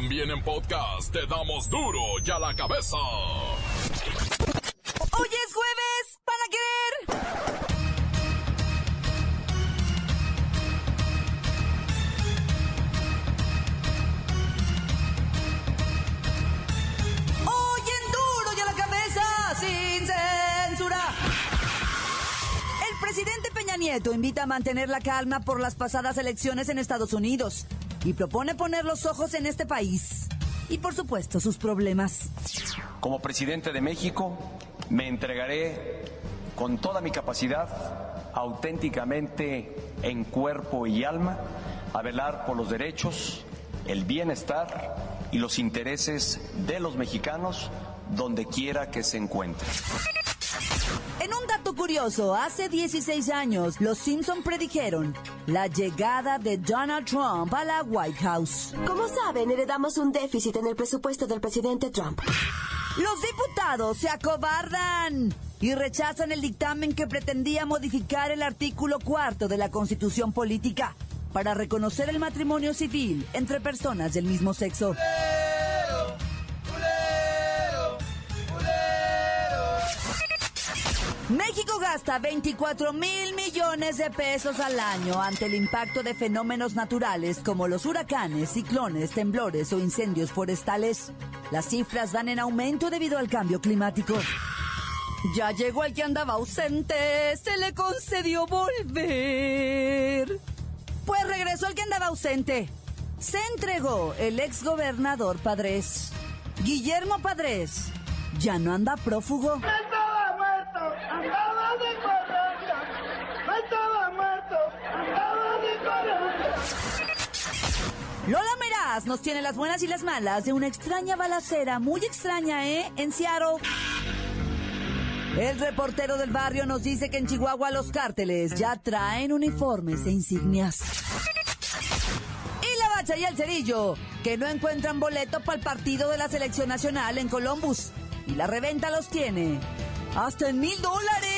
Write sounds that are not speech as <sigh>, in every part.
También en podcast te damos duro y a la cabeza. Hoy es jueves, ¿para querer? Hoy en duro y a la cabeza, sin censura. El presidente Peña Nieto invita a mantener la calma por las pasadas elecciones en Estados Unidos y propone poner los ojos en este país y por supuesto sus problemas. Como presidente de México, me entregaré con toda mi capacidad, auténticamente en cuerpo y alma, a velar por los derechos, el bienestar y los intereses de los mexicanos donde quiera que se encuentren. En un dato curioso, hace 16 años los Simpson predijeron la llegada de Donald Trump a la White House. Como saben, heredamos un déficit en el presupuesto del presidente Trump. Los diputados se acobardan y rechazan el dictamen que pretendía modificar el artículo cuarto de la Constitución Política para reconocer el matrimonio civil entre personas del mismo sexo. México gasta 24 mil millones de pesos al año ante el impacto de fenómenos naturales como los huracanes, ciclones, temblores o incendios forestales. Las cifras van en aumento debido al cambio climático. Ya llegó el que andaba ausente, se le concedió volver. Pues regresó el que andaba ausente. Se entregó el exgobernador Padres. Guillermo Padres ya no anda prófugo. Nos tiene las buenas y las malas de una extraña balacera, muy extraña, ¿eh? En Seattle. El reportero del barrio nos dice que en Chihuahua los cárteles ya traen uniformes e insignias. Y la bacha y el cerillo, que no encuentran boleto para el partido de la selección nacional en Columbus. Y la reventa los tiene hasta en mil dólares.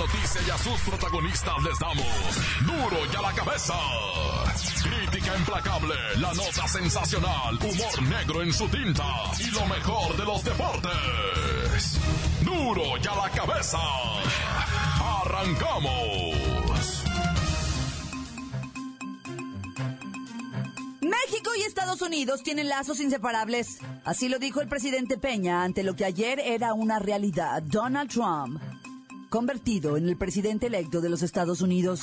Noticia y a sus protagonistas les damos duro y a la cabeza. Crítica implacable, la nota sensacional, humor negro en su tinta y lo mejor de los deportes. Duro y a la cabeza. Arrancamos. México y Estados Unidos tienen lazos inseparables. Así lo dijo el presidente Peña ante lo que ayer era una realidad. Donald Trump, convertido en el presidente electo de los Estados Unidos.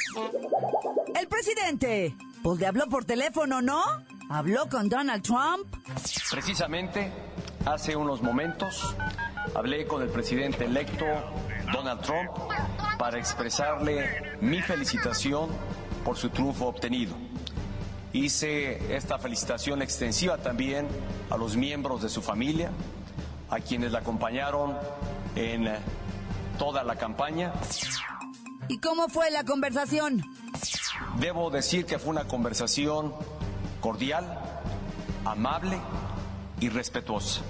El presidente, pues le habló por teléfono, ¿no? Habló con Donald Trump. Precisamente, hace unos momentos, hablé con el presidente electo Donald Trump para expresarle mi felicitación por su triunfo obtenido. Hice esta felicitación extensiva también a los miembros de su familia, a quienes la acompañaron en toda la campaña. ¿Y cómo fue la conversación? Debo decir que fue una conversación cordial, amable y respetuosa.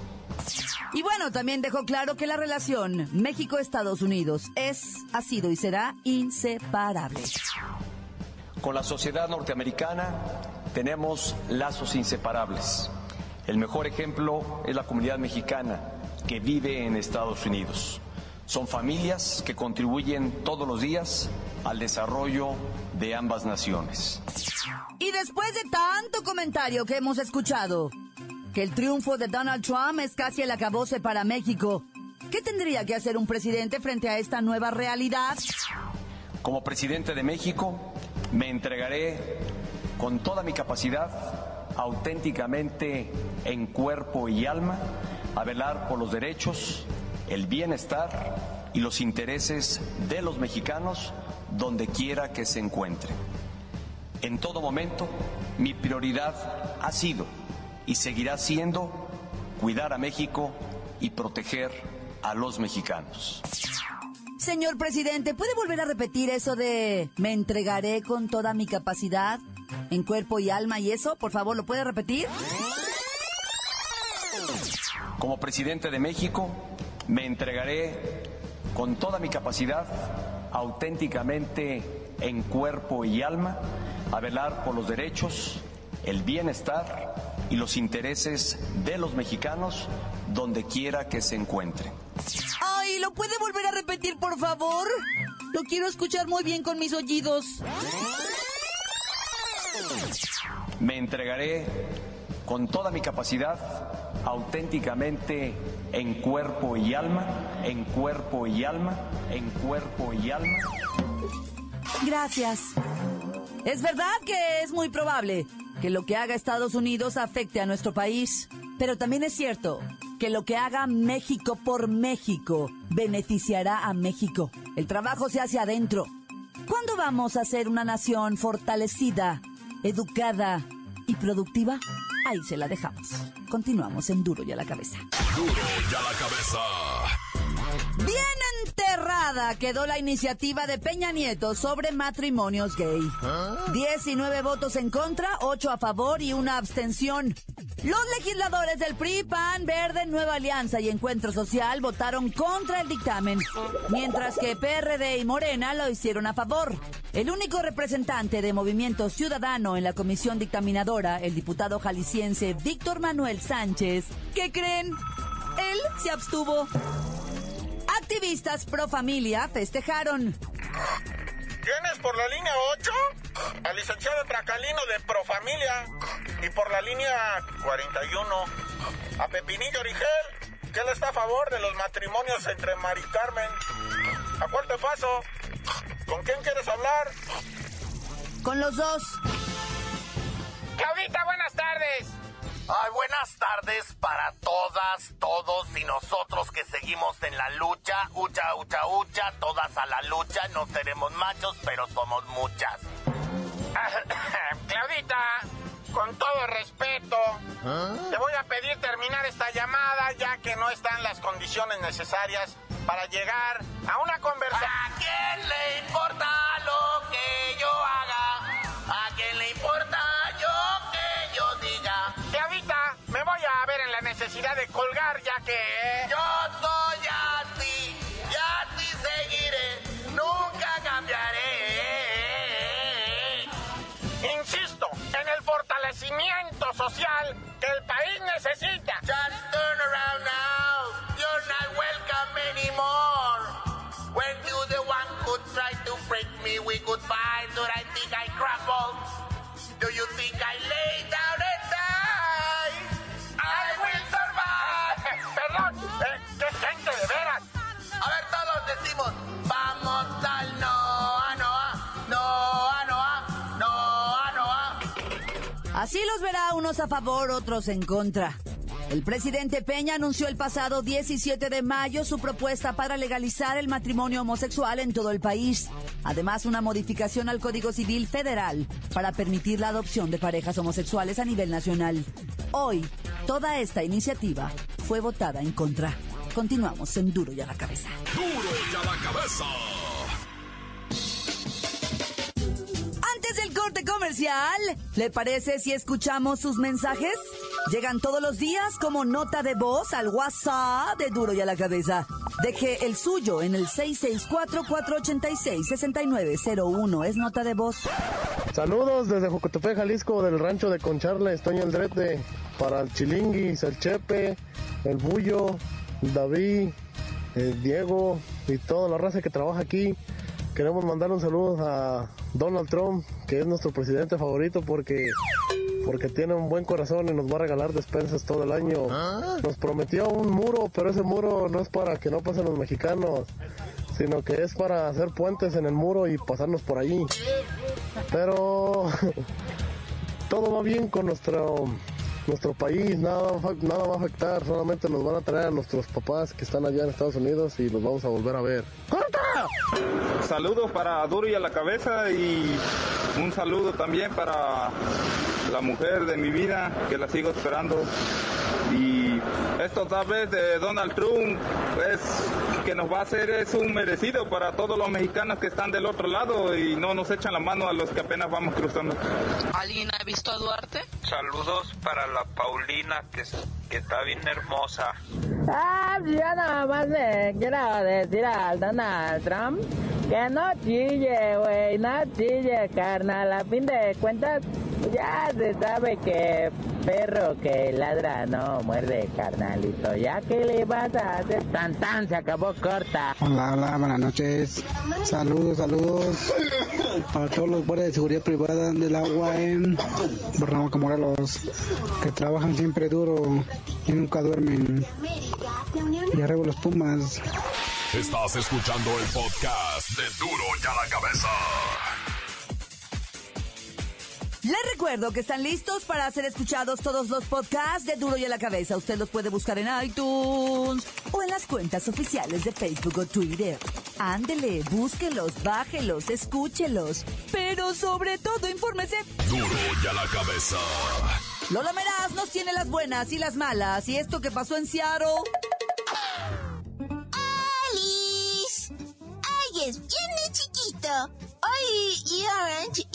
Y bueno, también dejó claro que la relación México-Estados Unidos es, ha sido y será inseparable. Con la sociedad norteamericana tenemos lazos inseparables. El mejor ejemplo es la comunidad mexicana que vive en Estados Unidos. Son familias que contribuyen todos los días al desarrollo de ambas naciones. Y después de tanto comentario que hemos escuchado, que el triunfo de Donald Trump es casi el acabose para México, ¿qué tendría que hacer un presidente frente a esta nueva realidad? Como presidente de México, me entregaré con toda mi capacidad, auténticamente en cuerpo y alma, a velar por los derechos, el bienestar y los intereses de los mexicanos donde quiera que se encuentren. En todo momento, mi prioridad ha sido y seguirá siendo cuidar a México y proteger a los mexicanos. señor presidente, ¿puede volver a repetir eso de me entregaré con toda mi capacidad en cuerpo y alma y eso? Por favor, ¿lo puede repetir? Como presidente de México, me entregaré con toda mi capacidad, auténticamente en cuerpo y alma, a velar por los derechos, el bienestar y los intereses de los mexicanos donde quiera que se encuentren. Ay, ¿lo puede volver a repetir, por favor? Lo quiero escuchar muy bien con mis oídos. Me entregaré con toda mi capacidad, auténticamente en cuerpo y alma, en cuerpo y alma, en cuerpo y alma. Gracias. Es verdad que es muy probable que lo que haga Estados Unidos afecte a nuestro país, pero también es cierto que lo que haga México por México beneficiará a México. El trabajo se hace adentro. ¿Cuándo vamos a ser una nación fortalecida, educada y productiva? Ahí se la dejamos. Continuamos en Duro y a la cabeza. Duro y a la cabeza. Bien enterrada quedó la iniciativa de Peña Nieto sobre matrimonios gay. 19 votos en contra, 8 a favor y una abstención. Los legisladores del PRI, PAN, Verde, Nueva Alianza y Encuentro Social votaron contra el dictamen, mientras que PRD y Morena lo hicieron a favor. El único representante de Movimiento Ciudadano en la comisión dictaminadora, el diputado jalisciense Víctor Manuel Sánchez, ¿qué creen? Él se abstuvo. Activistas pro familia festejaron. ¿Tienes por la línea 8? Al licenciado Tracalino de Profamilia. Y por la línea 41, a Pepinillo Origel, que él está a favor de los matrimonios entre Mari Carmen. ¿A cuál te paso? ¿Con quién quieres hablar? Con los dos. Claudita, buenas tardes. Ay, buenas tardes para todas, todos y nosotros que seguimos en la lucha. Ucha, ucha, ucha, todas a la lucha. No seremos machos, pero somos muchas. <laughs> Claudita, con todo respeto, te voy a pedir terminar esta llamada ya que no están las condiciones necesarias para llegar a una conversación. ¿A quién le importa Así los verá unos a favor, otros en contra. El presidente Peña anunció el pasado 17 de mayo su propuesta para legalizar el matrimonio homosexual en todo el país. Además, una modificación al Código Civil Federal para permitir la adopción de parejas homosexuales a nivel nacional. Hoy, toda esta iniciativa fue votada en contra. Continuamos en Duro y a la cabeza. Duro y a la cabeza. ¿Le parece si escuchamos sus mensajes? Llegan todos los días como nota de voz al WhatsApp de Duro y a la cabeza. Deje el suyo en el 664-486-6901. Es nota de voz. Saludos desde Jocotepec, Jalisco, del rancho de Concharles, Toño Aldrete, para el Chilinguis, el Chepe, el Bullo, David, el Diego y toda la raza que trabaja aquí. Queremos mandar un saludo a Donald Trump, que es nuestro presidente favorito porque porque tiene un buen corazón y nos va a regalar despensas todo el año. Nos prometió un muro, pero ese muro no es para que no pasen los mexicanos, sino que es para hacer puentes en el muro y pasarnos por allí. Pero <laughs> todo va bien con nuestro nuestro país, nada, va a fa- nada va a afectar, solamente nos van a traer a nuestros papás que están allá en Estados Unidos y los vamos a volver a ver. Saludos para Duro y a la cabeza y un saludo también para la mujer de mi vida que la sigo esperando Y esto tal vez de Donald Trump es que nos va a hacer es un merecido para todos los mexicanos que están del otro lado y no nos echan la mano a los que apenas vamos cruzando. ¿Alguien ha visto a Duarte? Saludos para la Paulina que, que está bien hermosa. Ah, pues yo nada más le quiero decir al Donald Trump que no chille, güey, no chille, carnal. A fin de cuentas, ya se sabe que perro que ladra no muerde, carnalito. Ya que le vas a hacer tan tan, se acabó corta. Hola, hola, buenas noches. Saludos, saludos a todos los guardias de seguridad privada del agua en Barranca Morelos, que trabajan siempre duro y nunca duermen. Y arriba los Pumas. Estás escuchando el podcast de Duro y a la Cabeza. Les recuerdo que están listos para ser escuchados todos los podcasts de Duro y a la Cabeza. Usted los puede buscar en iTunes o en las cuentas oficiales de Facebook o Twitter. Ándele, búsquelos, bájelos, escúchelos. Pero sobre todo, infórmese. Duro y a la Cabeza. Lola Meraz nos tiene las buenas y las malas. Y esto que pasó en Seattle. Alice. Ay, es bien de chiquito. Ay, y Orange.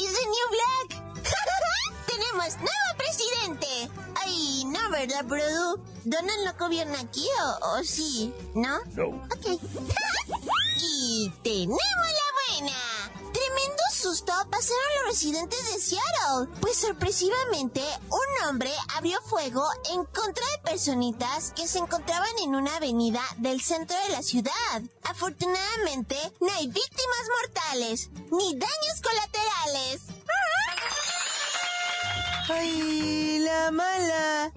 Tenemos nuevo presidente. Ay, no, ¿verdad, Produ? ¿Donald no gobierna aquí o, o sí? ¿No? No. Ok. <laughs> y tenemos la buena. Tremendo susto pasaron los residentes de Seattle, pues sorpresivamente un hombre abrió fuego en contra de personitas que se encontraban en una avenida del centro de la ciudad. Afortunadamente, no hay víctimas mortales ni daños colaterales. <laughs> ¡Ay, la mala!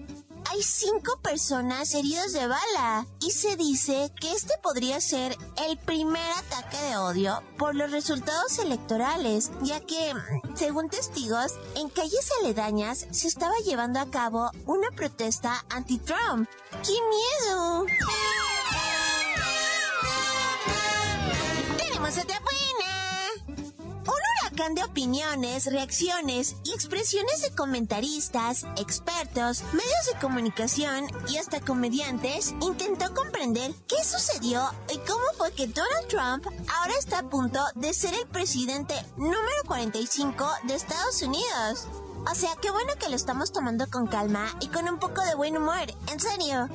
Hay cinco personas heridas de bala y se dice que este podría ser el primer ataque de odio por los resultados electorales, ya que, según testigos, en calles aledañas se estaba llevando a cabo una protesta anti-Trump. ¡Qué miedo! ¡Tenemos otra! De opiniones, reacciones y expresiones de comentaristas, expertos, medios de comunicación y hasta comediantes intentó comprender qué sucedió y cómo fue que Donald Trump ahora está a punto de ser el presidente número 45 de Estados Unidos. O sea, qué bueno que lo estamos tomando con calma y con un poco de buen humor, en serio.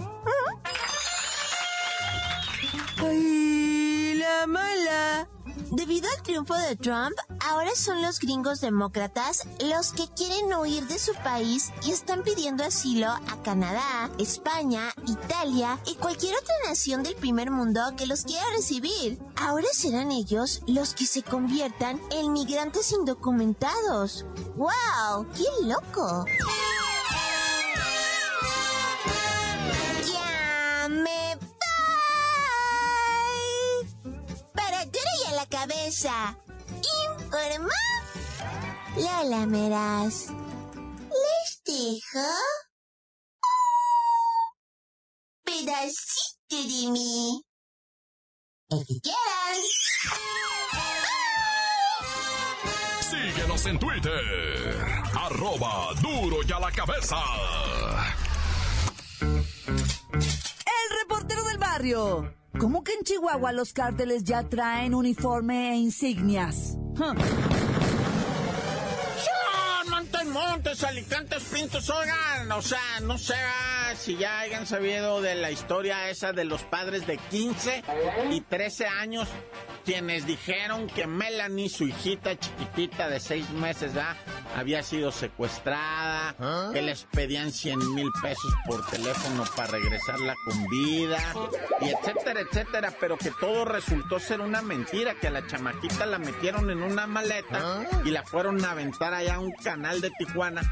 ¡Ay, la mala! Debido al triunfo de Trump, ahora son los gringos demócratas los que quieren huir de su país y están pidiendo asilo a Canadá, España, Italia y cualquier otra nación del primer mundo que los quiera recibir. Ahora serán ellos los que se conviertan en migrantes indocumentados. ¡Wow! ¡Qué loco! A la cabeza. Informa Lola Meraz. ¿Les dejo? un pedacito de mí. El que quieran. Síguenos en Twitter. Arroba Duro y a la Cabeza. El reportero del barrio. ¿Cómo que en Chihuahua los cárteles ya traen uniforme e insignias? Huh. Montes, Montes, Alicantes, Pintos, oigan, o sea, no sé ah, si ya hayan sabido de la historia esa de los padres de 15 y 13 años, quienes dijeron que Melanie, su hijita chiquitita de 6 meses, ¿ah? había sido secuestrada, que les pedían 100 mil pesos por teléfono para regresarla con vida, y etcétera, etcétera, pero que todo resultó ser una mentira, que a la chamaquita la metieron en una maleta y la fueron a aventar allá a un canal de Tijuana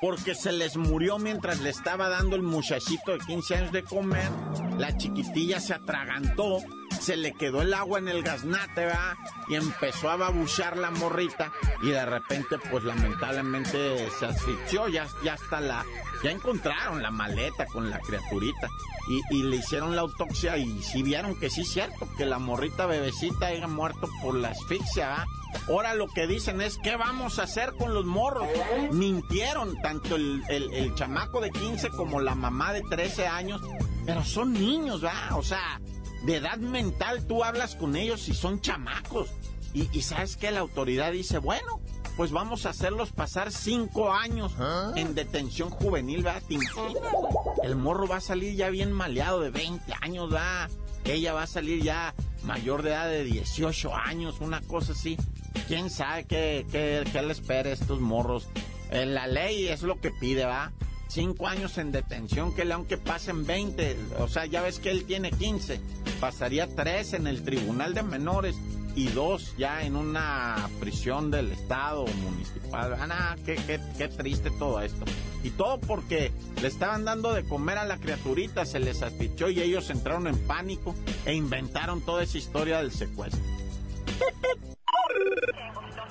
porque se les murió mientras le estaba dando el de 15 años de comer, la chiquitilla se atragantó se le quedó el agua en el gaznate, ¿verdad? Y empezó a babuchar la morrita y de repente, pues lamentablemente se asfixió, ya, ya está la... Ya encontraron la maleta con la criaturita y, y le hicieron la autopsia y sí vieron que sí es cierto, que la morrita bebecita haya muerto por la asfixia, ¿verdad? Ahora lo que dicen es, ¿qué vamos a hacer con los morros? Mintieron tanto el, el- el chamaco de 15 como la mamá de 13 años, pero son niños, ¿va? O sea, de edad mental tú hablas con ellos y son chamacos. Y, y sabes que la autoridad dice, bueno, pues vamos a hacerlos pasar cinco años en detención juvenil, ¿verdad? ¿Te imaginas? El morro va a salir ya bien maleado de 20 años, ¿verdad? Ella va a salir ya mayor de edad de 18 años, una cosa así. ¿Quién sabe qué, qué, qué le espera a estos morros? Eh, la ley es lo que pide, ¿va? Cinco años en detención, que le aunque pasen 20, o sea, ya ves que él tiene 15, pasaría tres en el tribunal de menores y dos ya en una prisión del estado municipal. Ah, qué, qué, qué triste todo esto. Y todo porque le estaban dando de comer a la criaturita, se les asfixió y ellos entraron en pánico e inventaron toda esa historia del secuestro.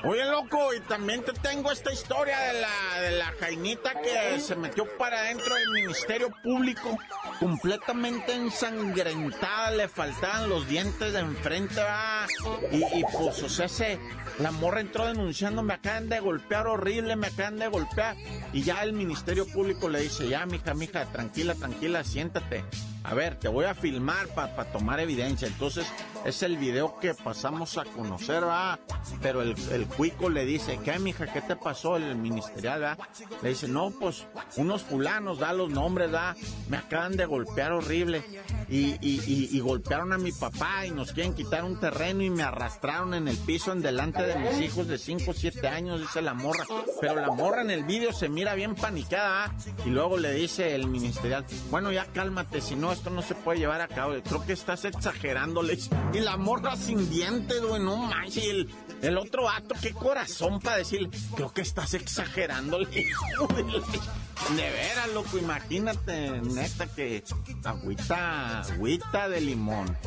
Oye, loco, y también te tengo esta historia de la, de la Jainita que se metió para adentro del Ministerio Público, completamente ensangrentada, le faltaban los dientes de enfrente, ¿va? Y, y pues, o sea, se, la morra entró denunciando, me acaban de golpear horrible, me acaban de golpear. Y ya el Ministerio Público le dice, ya, mija, mija, tranquila, tranquila, siéntate. A ver, te voy a filmar para tomar evidencia. Entonces, es el video que pasamos a conocer, va. Pero el, el cuico le dice, ¿qué, mija? ¿Qué te pasó? El ministerial, va. Le dice, no, pues, unos fulanos, da los nombres, da. Me acaban de golpear horrible. Y, y, y, y golpearon a mi papá y nos quieren quitar un terreno y me arrastraron en el piso en delante de mis hijos de 5 o 7 años, dice la morra. Pero la morra en el video se mira bien panicada, ¿ah? Y luego le dice el ministerial, bueno, ya cálmate, si no, esto no se puede llevar a cabo. Creo que estás exagerando, le dice. Y la morra sin dientes, güey, no manches. El, el otro acto, qué corazón para decir, creo que estás exagerando, le dijo, güey. De veras, loco, imagínate, neta, que agüita, agüita de limón.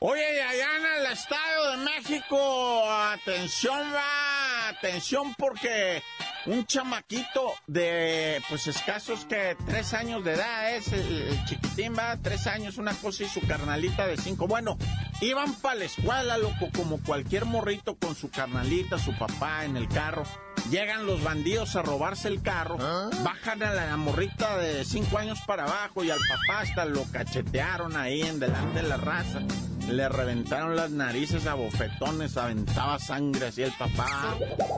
Oye, allá en el Estado de México, atención, va, atención porque un chamaquito de, pues escasos que tres años de edad es, el, el chiquitín va, tres años, una cosa y su carnalita de cinco. Bueno, iban para la escuela, loco, como cualquier morrito con su carnalita, su papá en el carro. Llegan los bandidos a robarse el carro, bajan a la morrita de cinco años para abajo y al papá hasta lo cachetearon ahí en delante de la raza. Le reventaron las narices a bofetones, aventaba sangre así el papá.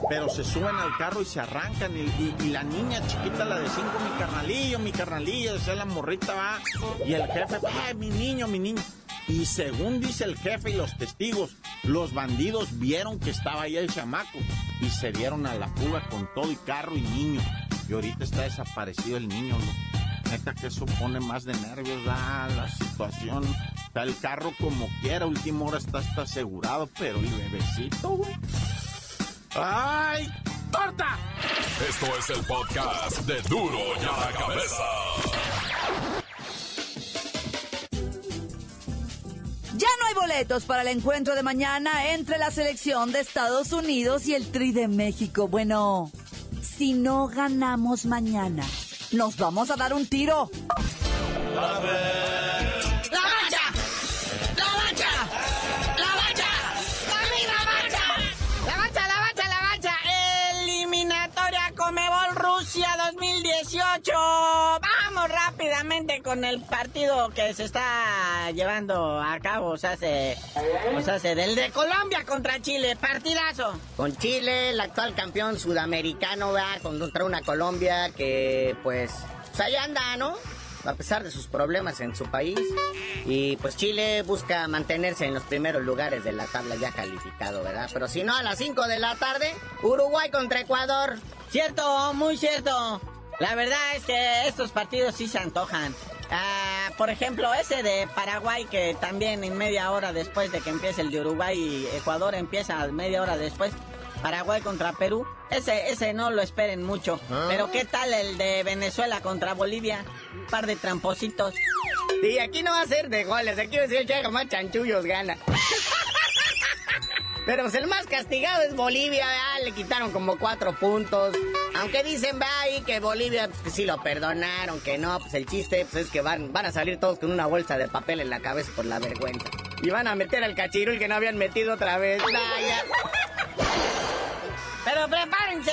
Pero se suben al carro y se arrancan. Y, la niña chiquita, la de cinco, mi carnalillo, mi carnalillo, decía la morrita va. Y el jefe, ¡ay, mi niño, mi niño! Y según dice el jefe y los testigos, los bandidos vieron que estaba ahí el chamaco y se dieron a la fuga con todo y carro y niño. Y ahorita está desaparecido el niño, ¿no? Neta que eso pone más de nervios, da la situación. Está el carro como quiera, última hora está, está asegurado, pero el bebecito, güey. ¡Ay! ¡Torta! Esto es el podcast de Duro y a la Cabeza. Ya no hay boletos para el encuentro de mañana entre la selección de Estados Unidos y el Tri de México. Bueno, si no ganamos mañana, nos vamos a dar un tiro. 2018. Vamos rápidamente con el partido que se está llevando a cabo. O sea, se, o sea, se del de Colombia contra Chile. Partidazo. Con Chile, el actual campeón sudamericano, va contra una Colombia que, pues, pues ahí anda, ¿no? A pesar de sus problemas en su país. Y pues Chile busca mantenerse en los primeros lugares de la tabla ya calificado, ¿verdad? Pero si no, a las 5 de la tarde, Uruguay contra Ecuador. Cierto, muy cierto. La verdad es que estos partidos sí se antojan. Ah, por ejemplo, ese de Paraguay que también en media hora después de que empiece el de Uruguay y Ecuador empieza media hora después. Paraguay contra Perú. Ese, ese no lo esperen mucho. Pero ¿qué tal el de Venezuela contra Bolivia? Un par de trampositos. Sí, aquí no va a ser de goles, aquí va a ser el que haga más chanchullos gana. <laughs> Pero pues el más castigado es Bolivia, ¿verdad? le quitaron como cuatro puntos. Aunque dicen, ahí que Bolivia, pues sí lo perdonaron, que no, pues el chiste pues, es que van, van a salir todos con una bolsa de papel en la cabeza por la vergüenza. Y van a meter al cachirul que no habían metido otra vez. Vaya. Pero prepárense,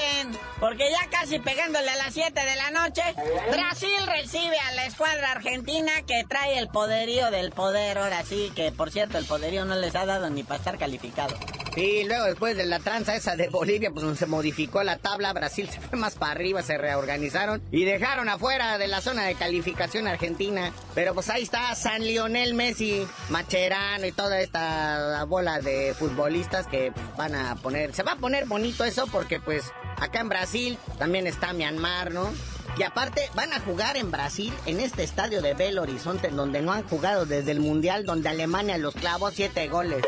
porque ya casi pegándole a las 7 de la noche, Brasil recibe a la escuadra argentina que trae el poderío del poder. Ahora sí, que por cierto, el poderío no les ha dado ni para estar calificado. Y luego después de la tranza esa de Bolivia, pues se modificó la tabla, Brasil se fue más para arriba, se reorganizaron y dejaron afuera de la zona de calificación argentina. Pero pues ahí está San Lionel Messi, Macherano y toda esta bola de futbolistas que van a poner, se va a poner bonito eso porque pues acá en Brasil también está Myanmar, ¿no? Y aparte van a jugar en Brasil, en este estadio de Belo Horizonte, donde no han jugado desde el Mundial, donde Alemania los clavó siete goles.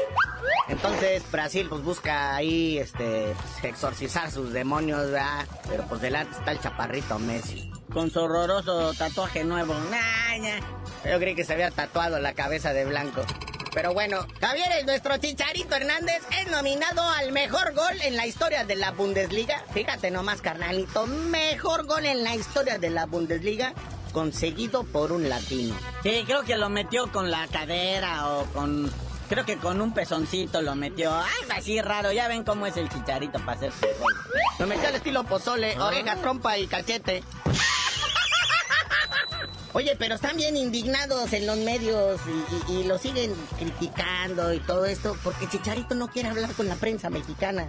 Entonces Brasil pues busca ahí este exorcizar sus demonios, ¿verdad? Pero pues delante está el chaparrito Messi. Con su horroroso tatuaje nuevo. Nah. Yo creí que se había tatuado la cabeza de blanco. Pero bueno, Javier, el nuestro Chicharito Hernández es nominado al mejor gol en la historia de la Bundesliga. Fíjate nomás, carnalito, mejor gol en la historia de la Bundesliga conseguido por un latino. Sí, creo que lo metió con la cadera o con... Creo que con un pezoncito lo metió. Algo así raro. Ya ven cómo es el chicharito para hacer su gol. Lo metió al estilo pozole, oreja, trompa y cachete. Oye, pero están bien indignados en los medios y, y- y lo siguen criticando y todo esto porque Chicharito no quiere hablar con la prensa mexicana.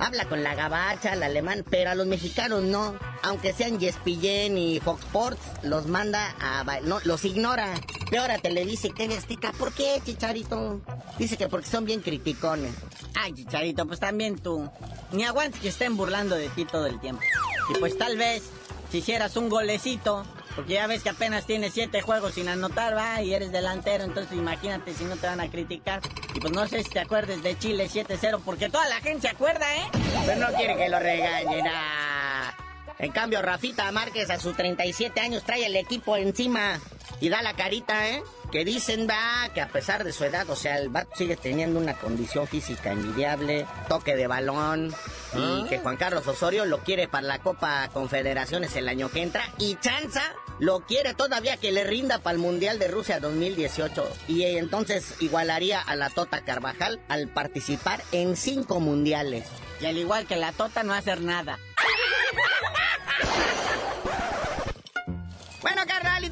Habla con la gabacha, el alemán, pero a los mexicanos no. Aunque sean Yespillén y Fox Sports, los manda a... No, los ignora. Peor a Televisa y TV Azteca. ¿Por qué, Chicharito? Dice que porque son bien criticones. Ay, Chicharito, pues también tú. Ni aguantes que estén burlando de ti todo el tiempo. Y pues tal vez, si hicieras un golecito, porque ya ves que apenas tienes siete juegos sin anotar, va, y eres delantero, entonces imagínate si no te van a criticar. Y pues no sé si te acuerdes de Chile 7-0, porque toda la gente se acuerda, ¿eh? Pero no quiere que lo regañen, ah. En cambio, Rafita Márquez a sus 37 años trae el equipo encima y da la carita, ¿eh? Que dicen, va, que a pesar de su edad, o sea, el vato sigue teniendo una condición física envidiable, toque de balón, y que Juan Carlos Osorio lo quiere para la Copa Confederaciones el año que entra, y Chanza lo quiere todavía que le rinda para el Mundial de Rusia 2018, y eh, entonces igualaría a la Tota Carvajal al participar en cinco mundiales. Y al igual que la Tota no hacer nada. <laughs>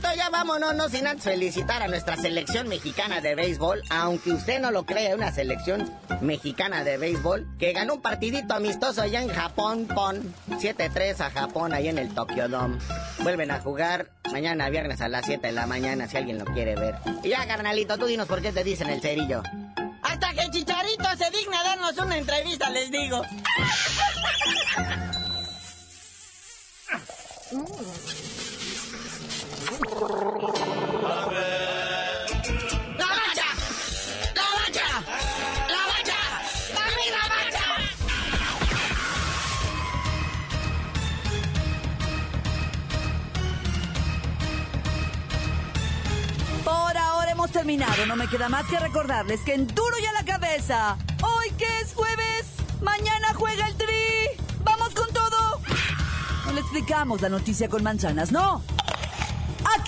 Bueno, ya vámonos, no sin antes felicitar a nuestra selección mexicana de béisbol, aunque usted no lo crea, una selección mexicana de béisbol que ganó un partidito amistoso allá en Japón, pon 7-3 a Japón, ahí en el Tokyo Dome. Vuelven a jugar mañana viernes a las 7 de la mañana, si alguien lo quiere ver. Y ya, carnalito, tú dinos por qué te dicen el cerillo. Hasta que Chicharito se digna darnos una entrevista, les digo. <laughs> terminado. No me queda más que recordarles que en duro y a la cabeza. Hoy que es jueves, mañana juega el Tri. ¡Vamos con todo! No le explicamos la noticia con manzanas, no.